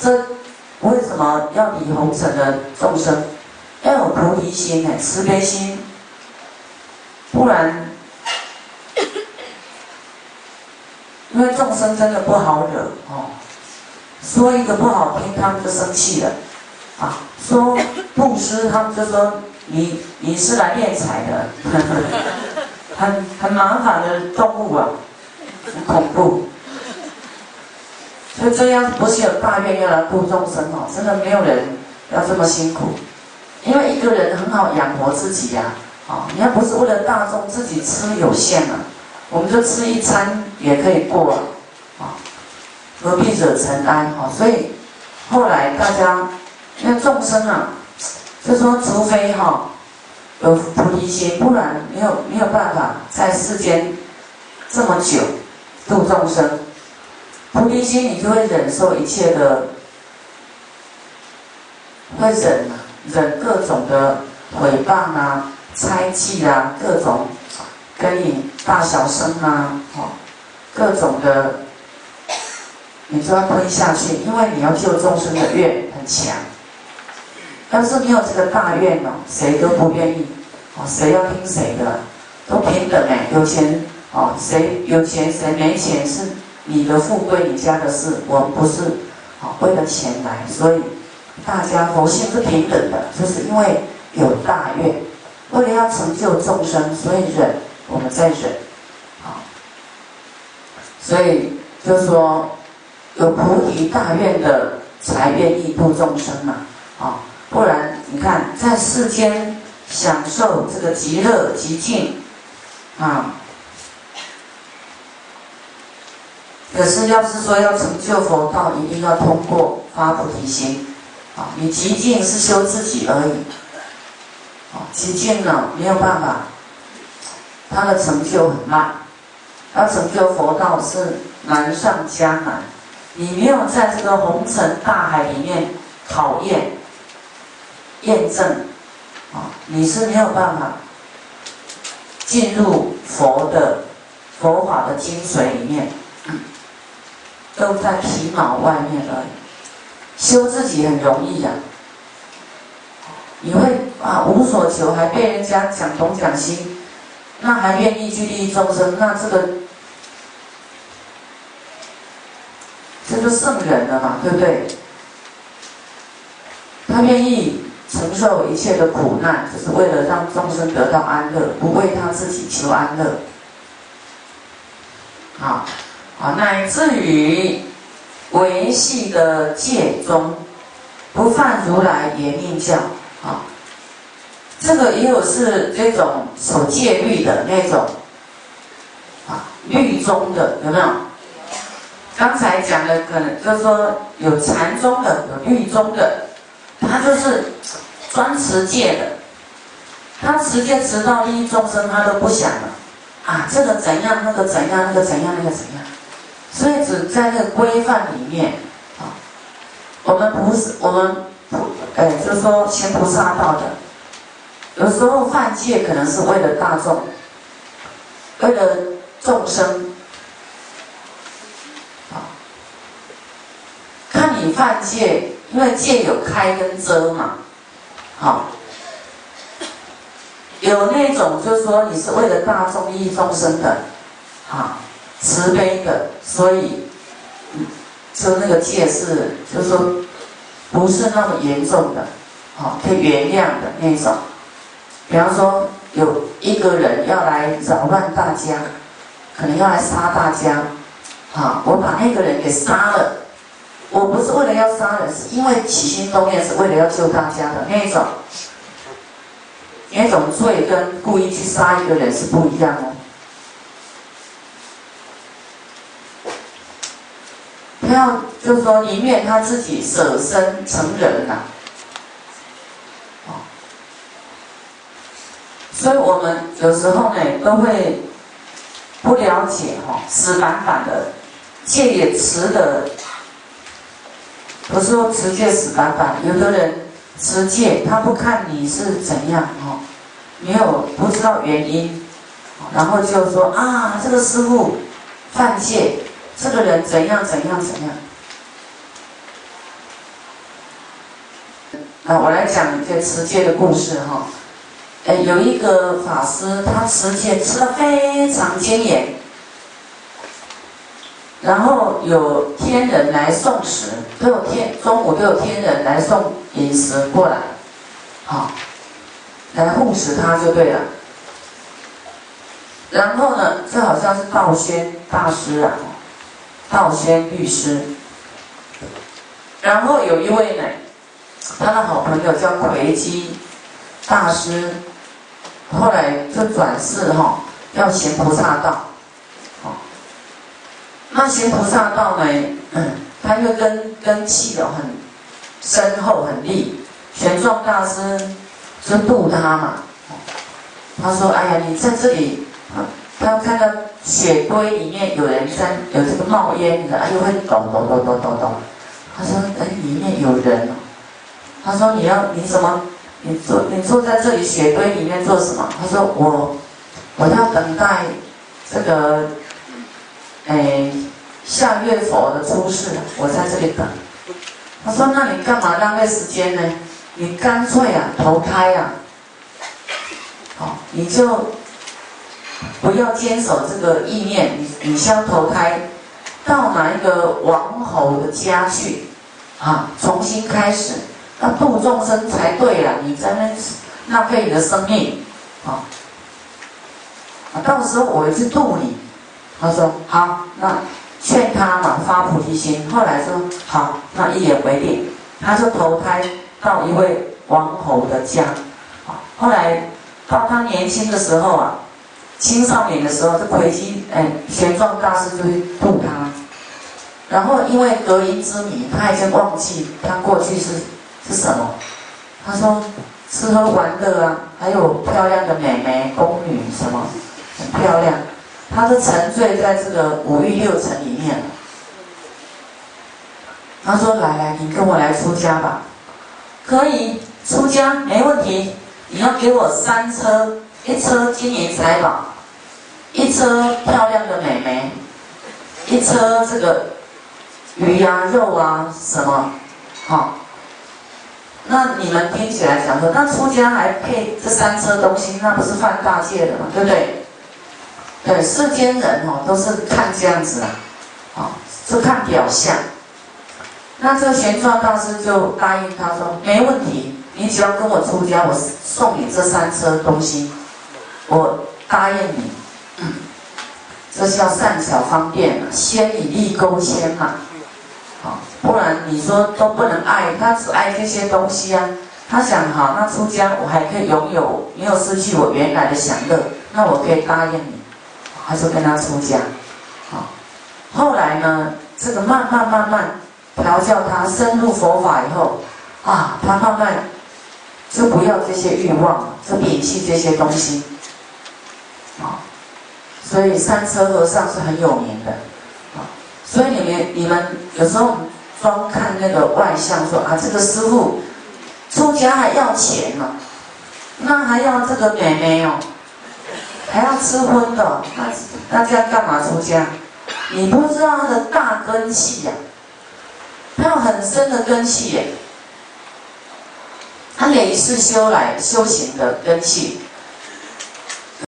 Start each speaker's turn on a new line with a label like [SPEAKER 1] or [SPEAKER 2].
[SPEAKER 1] 这为什么要理红尘的众生要有菩提心呢？慈悲心，不然，因为众生真的不好惹哦。说一个不好听，他们就生气了啊；说布施，他们就说你你是来敛财的，很很麻烦的动物啊，很恐怖。所以这样不是有大愿要来度众生哦，真的没有人要这么辛苦，因为一个人很好养活自己呀，啊，你要不是为了大众，自己吃有限了，我们就吃一餐也可以过了，啊，何必惹尘埃？哈，所以后来大家，因为众生啊，就说除非哈有菩提心，不然没有没有办法在世间这么久度众生。菩提心，你就会忍受一切的，会忍，忍各种的诽谤啊、猜忌啊，各种跟你大小声啊，哦，各种的，你就要吞下去，因为你要救众生的愿很强。要是没有这个大愿哦，谁都不愿意，哦，谁要听谁的，都平等哎，有钱哦，谁有钱谁没钱是。你的富贵，你家的事，我们不是啊为了钱来，所以大家佛性是平等的，就是因为有大愿，为了要成就众生，所以忍，我们在忍，啊，所以就说有菩提大愿的才愿意度众生嘛，啊，不然你看在世间享受这个极乐极静，啊。可是，要是说要成就佛道，一定要通过发菩提心，啊，你极静是修自己而已，啊，极静呢没有办法，他的成就很慢，要成就佛道是难上加难，你没有在这个红尘大海里面考验、验证，啊，你是没有办法进入佛的佛法的精髓里面。都在皮毛外面而已，修自己很容易呀。你会啊无所求，还被人家讲东讲西，那还愿意去利益众生，那这个这就圣人了嘛，对不对？他愿意承受一切的苦难，就是为了让众生得到安乐，不为他自己求安乐。好。啊，乃至于维系的戒中，不犯如来严命教啊，这个也有是这种守戒律的那种啊，律宗的有没有？刚才讲的可能就是说有禅宗的，有律宗的，他就是专持戒的，他持戒持到利益众生，他都不想了啊，这个怎样，那个怎样，那个怎样，那个怎样。所以只在那个规范里面啊，我们不是我们不哎，就是说行菩萨道的，有时候犯戒可能是为了大众，为了众生啊。看你犯戒，因为戒有开跟遮嘛，好，有那种就是说你是为了大众利益众生的，好。慈悲的，所以，说那个戒是，就是说，不是那么严重的，好，可以原谅的那种。比方说，有一个人要来扰乱大家，可能要来杀大家，好，我把那个人给杀了，我不是为了要杀人，是因为起心动念是为了要救大家的那一种，那种罪跟故意去杀一个人是不一样哦。他要就是说，宁愿他自己舍身成人呐，所以我们有时候呢都会不了解哈，死板板的戒也持的，不是说持戒死板板，有的人持戒他不看你是怎样哈，没有不知道原因，然后就说啊，这个师傅犯戒。这个人怎样怎样怎样？那我来讲一个持戒的故事哈。哎，有一个法师，他持戒持的非常坚严，然后有天人来送食，都有天中午都有天人来送饮食过来，好，来护持他就对了。然后呢，这好像是道宣大师啊，道宣律师。然后有一位呢，他的好朋友叫魁基大师，后来就转世哈，要行菩萨道。那行菩萨道呢，嗯 他因为根根气的很深厚很利，玄奘大师就度他嘛。他说：“哎呀，你在这里。”他看到雪堆里面有人在有这个冒烟的，哎呦会抖抖抖抖抖抖。他说：“哎，里面有人。”他说：“你要你什么？你坐你坐在这里雪堆里面做什么？”他说：“我我要等待这个哎下月佛的出世，我在这里等。”他说：“那你干嘛浪费时间呢？你干脆啊投胎啊，好你就。”不要坚守这个意念，你你先投胎到哪一个王侯的家去啊？重新开始，要度众生才对呀！你在那浪费你的生命啊！啊，到时候我会去度你。他说好，那劝他嘛，发菩提心。后来说好，那一言为定，他就投胎到一位王侯的家。啊，后来到他年轻的时候啊。青少年的时候，这魁基哎，玄奘大师就会度他。然后因为隔音之谜，他已经忘记他过去是是什么。他说吃喝玩乐啊，还有漂亮的美眉宫女什么，很漂亮。他都沉醉在这个五欲六尘里面。他说：“来来，你跟我来出家吧，可以出家没问题。你要给我三车，一车金银财宝。”一车漂亮的美眉，一车这个鱼啊肉啊什么，好，那你们听起来讲说，那出家还配这三车东西，那不是犯大戒的嘛，对不对？对，世间人哦都是看这样子啊，好，是看表象。那这个玄奘大师就答应他说，没问题，你只要跟我出家，我送你这三车东西，我答应你。这是要善巧方便先以利勾牵嘛，好，不然你说都不能爱，他只爱这些东西啊。他想好，那出家我还可以拥有，没有失去我原来的享乐，那我可以答应你，还是跟他出家。好，后来呢，这个慢慢慢慢调教他深入佛法以后，啊，他慢慢就不要这些欲望，就摒弃这些东西，所以三车和尚是很有名的，啊，所以你们你们有时候光看那个外相，说啊这个师傅出家还要钱呢，那还要这个美眉哦，还要吃荤的，那那这样干嘛出家？你不知道他的大根气呀，他有很深的根气耶，他每一次修来修行的根气。